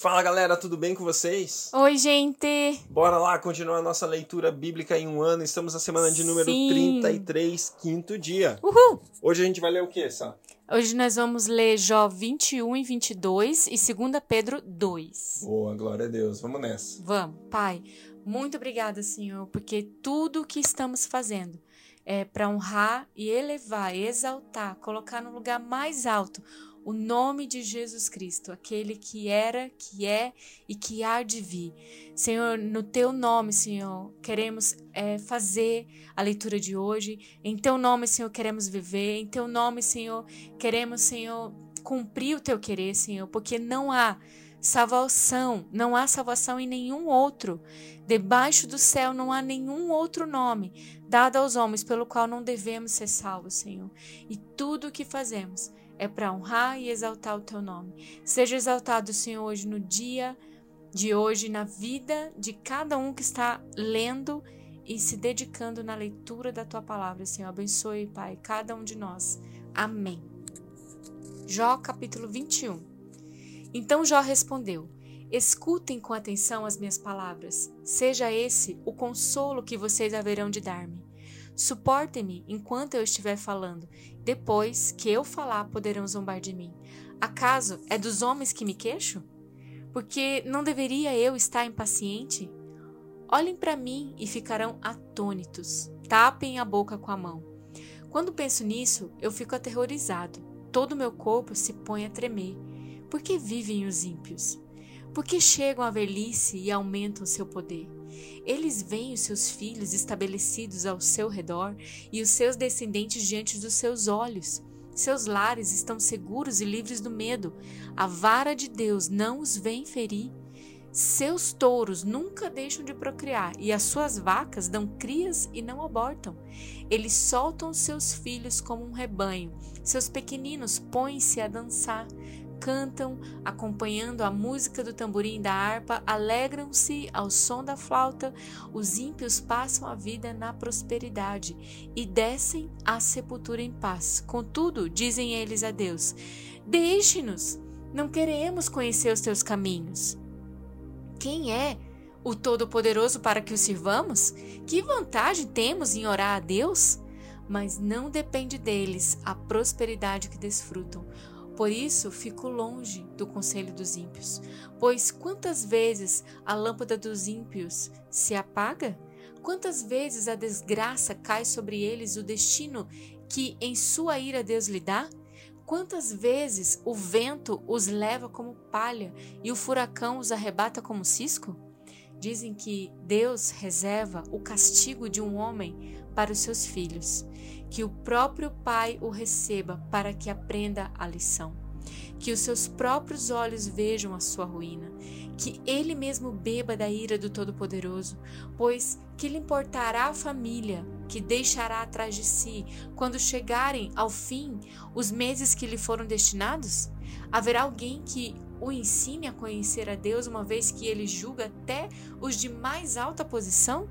Fala galera, tudo bem com vocês? Oi, gente! Bora lá continuar a nossa leitura bíblica em um ano. Estamos na semana de número Sim. 33, quinto dia. Uhul! Hoje a gente vai ler o que, Sá? Hoje nós vamos ler Jó 21 e 22 e 2 Pedro 2. Boa, glória a Deus. Vamos nessa. Vamos, Pai, muito obrigada, Senhor, porque tudo o que estamos fazendo é para honrar e elevar, exaltar, colocar no lugar mais alto o nome de Jesus Cristo, aquele que era, que é e que há de vir. Senhor, no teu nome, Senhor, queremos é, fazer a leitura de hoje. Em teu nome, Senhor, queremos viver. Em teu nome, Senhor, queremos, Senhor, cumprir o teu querer, Senhor, porque não há salvação, não há salvação em nenhum outro. Debaixo do céu não há nenhum outro nome dado aos homens pelo qual não devemos ser salvos, Senhor. E tudo o que fazemos é para honrar e exaltar o teu nome. Seja exaltado, Senhor, hoje no dia de hoje, na vida de cada um que está lendo e se dedicando na leitura da tua palavra, Senhor. Abençoe, Pai, cada um de nós. Amém. Jó capítulo 21. Então Jó respondeu: Escutem com atenção as minhas palavras. Seja esse o consolo que vocês haverão de dar-me. Suportem-me enquanto eu estiver falando. Depois que eu falar, poderão zombar de mim. Acaso é dos homens que me queixo? Porque não deveria eu estar impaciente? Olhem para mim e ficarão atônitos. Tapem a boca com a mão. Quando penso nisso, eu fico aterrorizado. Todo meu corpo se põe a tremer. Por que vivem os ímpios? Por que chegam à velhice e aumentam seu poder? Eles veem os seus filhos estabelecidos ao seu redor e os seus descendentes diante dos seus olhos. Seus lares estão seguros e livres do medo. A vara de Deus não os vem ferir. Seus touros nunca deixam de procriar e as suas vacas dão crias e não abortam. Eles soltam seus filhos como um rebanho. Seus pequeninos põem-se a dançar cantam, acompanhando a música do tamborim e da harpa, alegram-se ao som da flauta. Os ímpios passam a vida na prosperidade e descem à sepultura em paz. Contudo, dizem eles a Deus: Deixe-nos, não queremos conhecer os teus caminhos. Quem é o Todo-Poderoso para que o sirvamos? Que vantagem temos em orar a Deus? Mas não depende deles a prosperidade que desfrutam por isso fico longe do conselho dos ímpios, pois quantas vezes a lâmpada dos ímpios se apaga? Quantas vezes a desgraça cai sobre eles o destino que em sua ira Deus lhe dá? Quantas vezes o vento os leva como palha e o furacão os arrebata como cisco? Dizem que Deus reserva o castigo de um homem para os seus filhos, que o próprio Pai o receba para que aprenda a lição, que os seus próprios olhos vejam a sua ruína, que ele mesmo beba da ira do Todo-Poderoso, pois que lhe importará a família que deixará atrás de si quando chegarem ao fim os meses que lhe foram destinados? Haverá alguém que o ensine a conhecer a Deus, uma vez que ele julga até os de mais alta posição?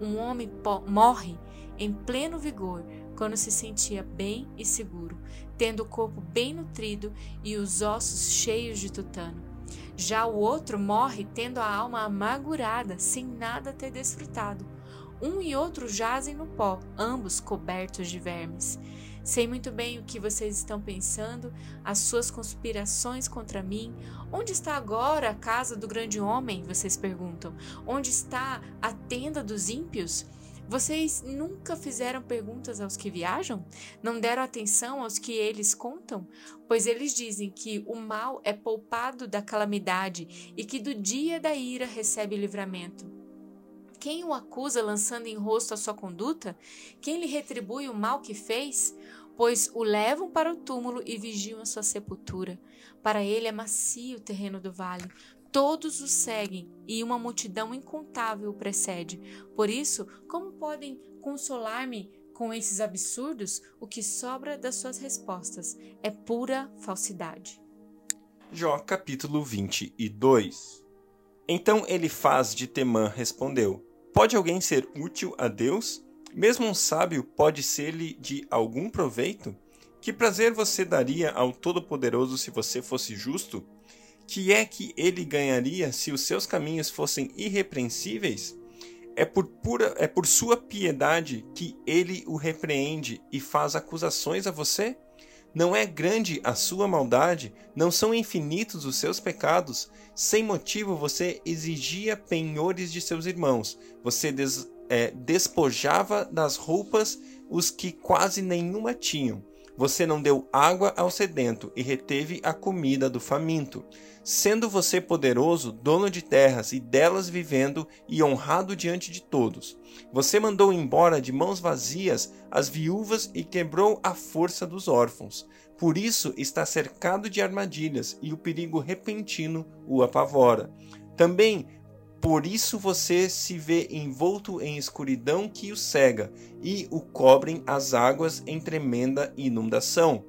Um homem morre em pleno vigor quando se sentia bem e seguro, tendo o corpo bem nutrido e os ossos cheios de tutano. Já o outro morre tendo a alma amargurada, sem nada ter desfrutado. Um e outro jazem no pó, ambos cobertos de vermes. Sei muito bem o que vocês estão pensando, as suas conspirações contra mim. Onde está agora a casa do grande homem? Vocês perguntam. Onde está a tenda dos ímpios? Vocês nunca fizeram perguntas aos que viajam? Não deram atenção aos que eles contam? Pois eles dizem que o mal é poupado da calamidade e que do dia da ira recebe livramento. Quem o acusa lançando em rosto a sua conduta? Quem lhe retribui o mal que fez? Pois o levam para o túmulo e vigiam a sua sepultura. Para ele é macio o terreno do vale. Todos o seguem e uma multidão incontável o precede. Por isso, como podem consolar-me com esses absurdos? O que sobra das suas respostas é pura falsidade. Jó capítulo 22 Então ele faz de Temã respondeu: Pode alguém ser útil a Deus? Mesmo um sábio pode ser-lhe de algum proveito? Que prazer você daria ao Todo-Poderoso se você fosse justo? Que é que ele ganharia se os seus caminhos fossem irrepreensíveis? É por, pura, é por sua piedade que ele o repreende e faz acusações a você? Não é grande a sua maldade? Não são infinitos os seus pecados? Sem motivo você exigia penhores de seus irmãos. Você des, é, despojava das roupas os que quase nenhuma tinham. Você não deu água ao sedento e reteve a comida do faminto. Sendo você poderoso, dono de terras e delas vivendo e honrado diante de todos. Você mandou embora de mãos vazias as viúvas e quebrou a força dos órfãos. Por isso está cercado de armadilhas e o perigo repentino o apavora. Também por isso você se vê envolto em escuridão que o cega e o cobrem as águas em tremenda inundação.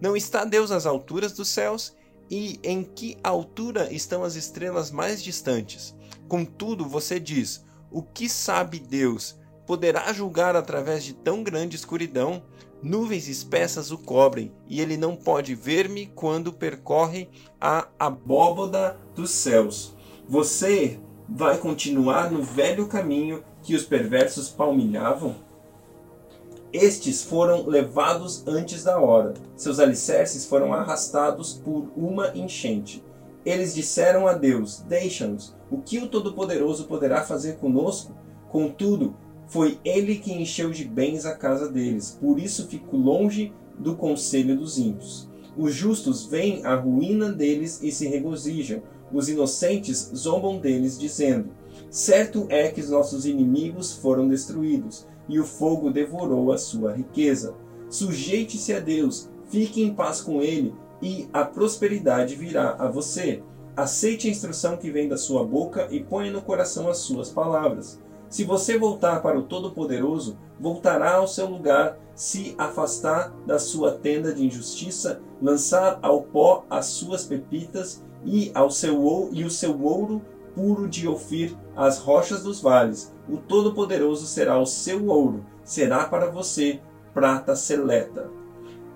Não está Deus às alturas dos céus? E em que altura estão as estrelas mais distantes? Contudo, você diz: o que sabe Deus? Poderá julgar através de tão grande escuridão? Nuvens espessas o cobrem, e ele não pode ver-me quando percorre a abóboda dos céus. Você vai continuar no velho caminho que os perversos palmilhavam? Estes foram levados antes da hora, seus alicerces foram arrastados por uma enchente. Eles disseram a Deus: Deixa-nos, o que o Todo-Poderoso poderá fazer conosco? Contudo, foi ele que encheu de bens a casa deles, por isso fico longe do conselho dos ímpios. Os justos veem a ruína deles e se regozijam, os inocentes zombam deles, dizendo: Certo é que os nossos inimigos foram destruídos, e o fogo devorou a sua riqueza. Sujeite-se a Deus, fique em paz com Ele, e a prosperidade virá a você. Aceite a instrução que vem da sua boca e ponha no coração as suas palavras. Se você voltar para o Todo-Poderoso, voltará ao seu lugar, se afastar da sua tenda de injustiça, lançar ao pó as suas pepitas e ao seu e o seu ouro puro de Ofir as rochas dos vales. O Todo-Poderoso será o seu ouro, será para você prata seleta.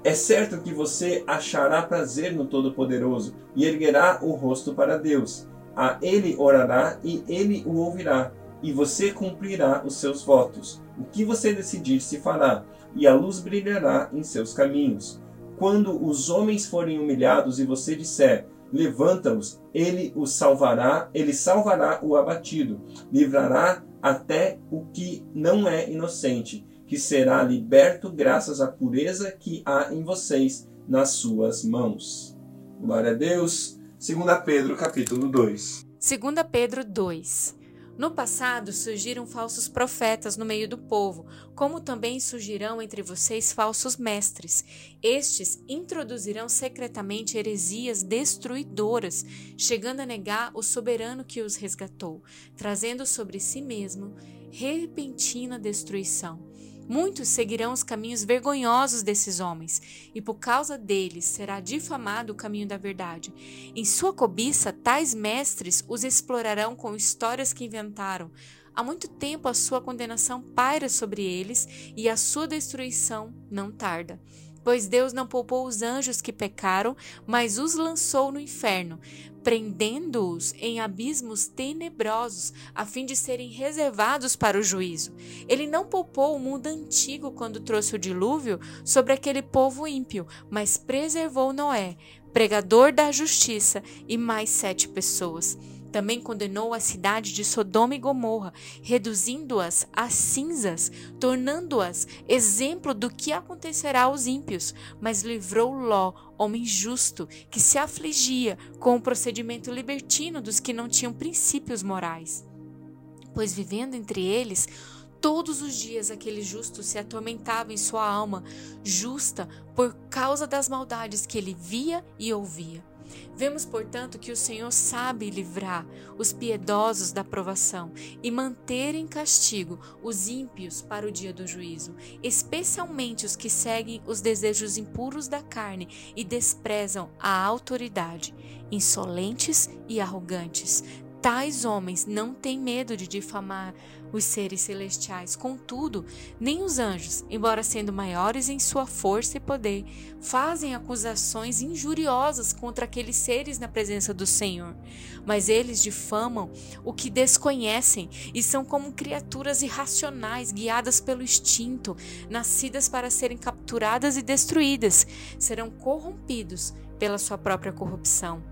É certo que você achará prazer no Todo-Poderoso e erguerá o rosto para Deus. A ele orará e ele o ouvirá, e você cumprirá os seus votos. O que você decidir se fará, e a luz brilhará em seus caminhos. Quando os homens forem humilhados e você disser: levanta-os, ele os salvará, ele salvará o abatido, livrará até o que não é inocente, que será liberto graças à pureza que há em vocês nas suas mãos. Glória a Deus. 2 Pedro capítulo 2. 2 Pedro 2. No passado surgiram falsos profetas no meio do povo, como também surgirão entre vocês falsos mestres. Estes introduzirão secretamente heresias destruidoras, chegando a negar o soberano que os resgatou, trazendo sobre si mesmo repentina destruição. Muitos seguirão os caminhos vergonhosos desses homens, e por causa deles será difamado o caminho da verdade. Em sua cobiça, tais mestres os explorarão com histórias que inventaram. Há muito tempo a sua condenação paira sobre eles e a sua destruição não tarda. Pois Deus não poupou os anjos que pecaram, mas os lançou no inferno, prendendo-os em abismos tenebrosos, a fim de serem reservados para o juízo. Ele não poupou o mundo antigo quando trouxe o dilúvio sobre aquele povo ímpio, mas preservou Noé, pregador da justiça, e mais sete pessoas. Também condenou a cidade de Sodoma e Gomorra, reduzindo-as a cinzas, tornando-as exemplo do que acontecerá aos ímpios, mas livrou Ló, homem justo, que se afligia com o procedimento libertino dos que não tinham princípios morais. Pois vivendo entre eles, Todos os dias aquele justo se atormentava em sua alma justa por causa das maldades que ele via e ouvia. Vemos, portanto, que o Senhor sabe livrar os piedosos da provação e manter em castigo os ímpios para o dia do juízo, especialmente os que seguem os desejos impuros da carne e desprezam a autoridade, insolentes e arrogantes. Tais homens não têm medo de difamar os seres celestiais. Contudo, nem os anjos, embora sendo maiores em sua força e poder, fazem acusações injuriosas contra aqueles seres na presença do Senhor. Mas eles difamam o que desconhecem e são como criaturas irracionais, guiadas pelo instinto, nascidas para serem capturadas e destruídas. Serão corrompidos pela sua própria corrupção.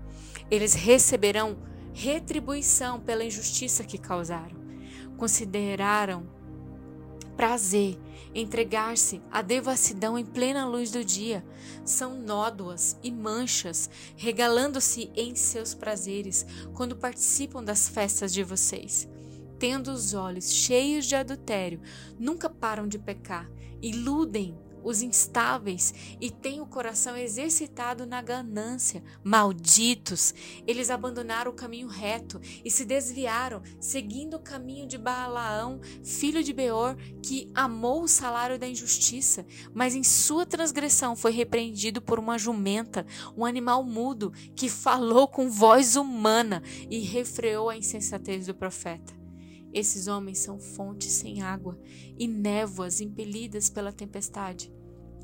Eles receberão retribuição pela injustiça que causaram. Consideraram prazer entregar-se à devassidão em plena luz do dia. São nódoas e manchas, regalando-se em seus prazeres quando participam das festas de vocês. Tendo os olhos cheios de adultério, nunca param de pecar, iludem os instáveis e têm o coração exercitado na ganância. Malditos! Eles abandonaram o caminho reto e se desviaram, seguindo o caminho de Balaão, filho de Beor, que amou o salário da injustiça, mas em sua transgressão foi repreendido por uma jumenta, um animal mudo que falou com voz humana e refreou a insensatez do profeta. Esses homens são fontes sem água e névoas impelidas pela tempestade.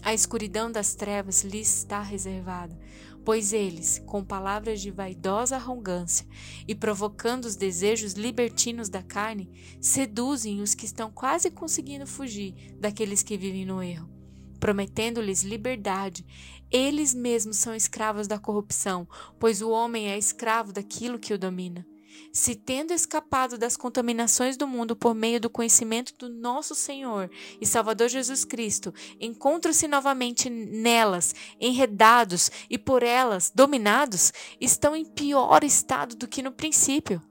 A escuridão das trevas lhes está reservada, pois eles, com palavras de vaidosa arrogância e provocando os desejos libertinos da carne, seduzem os que estão quase conseguindo fugir daqueles que vivem no erro. Prometendo-lhes liberdade, eles mesmos são escravos da corrupção, pois o homem é escravo daquilo que o domina se tendo escapado das contaminações do mundo por meio do conhecimento do nosso Senhor e Salvador Jesus Cristo, encontram-se novamente nelas, enredados e por elas dominados, estão em pior estado do que no princípio.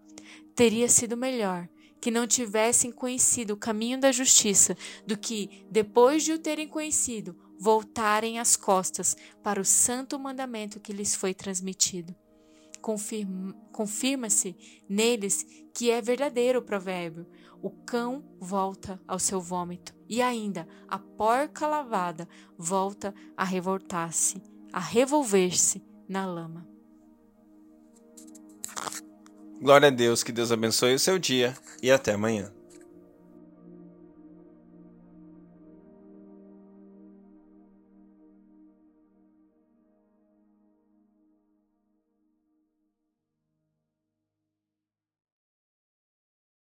Teria sido melhor que não tivessem conhecido o caminho da justiça do que, depois de o terem conhecido, voltarem as costas para o santo mandamento que lhes foi transmitido confirma-se neles que é verdadeiro o provérbio: o cão volta ao seu vômito, e ainda a porca lavada volta a revoltar-se, a revolver-se na lama. Glória a Deus, que Deus abençoe o seu dia e até amanhã.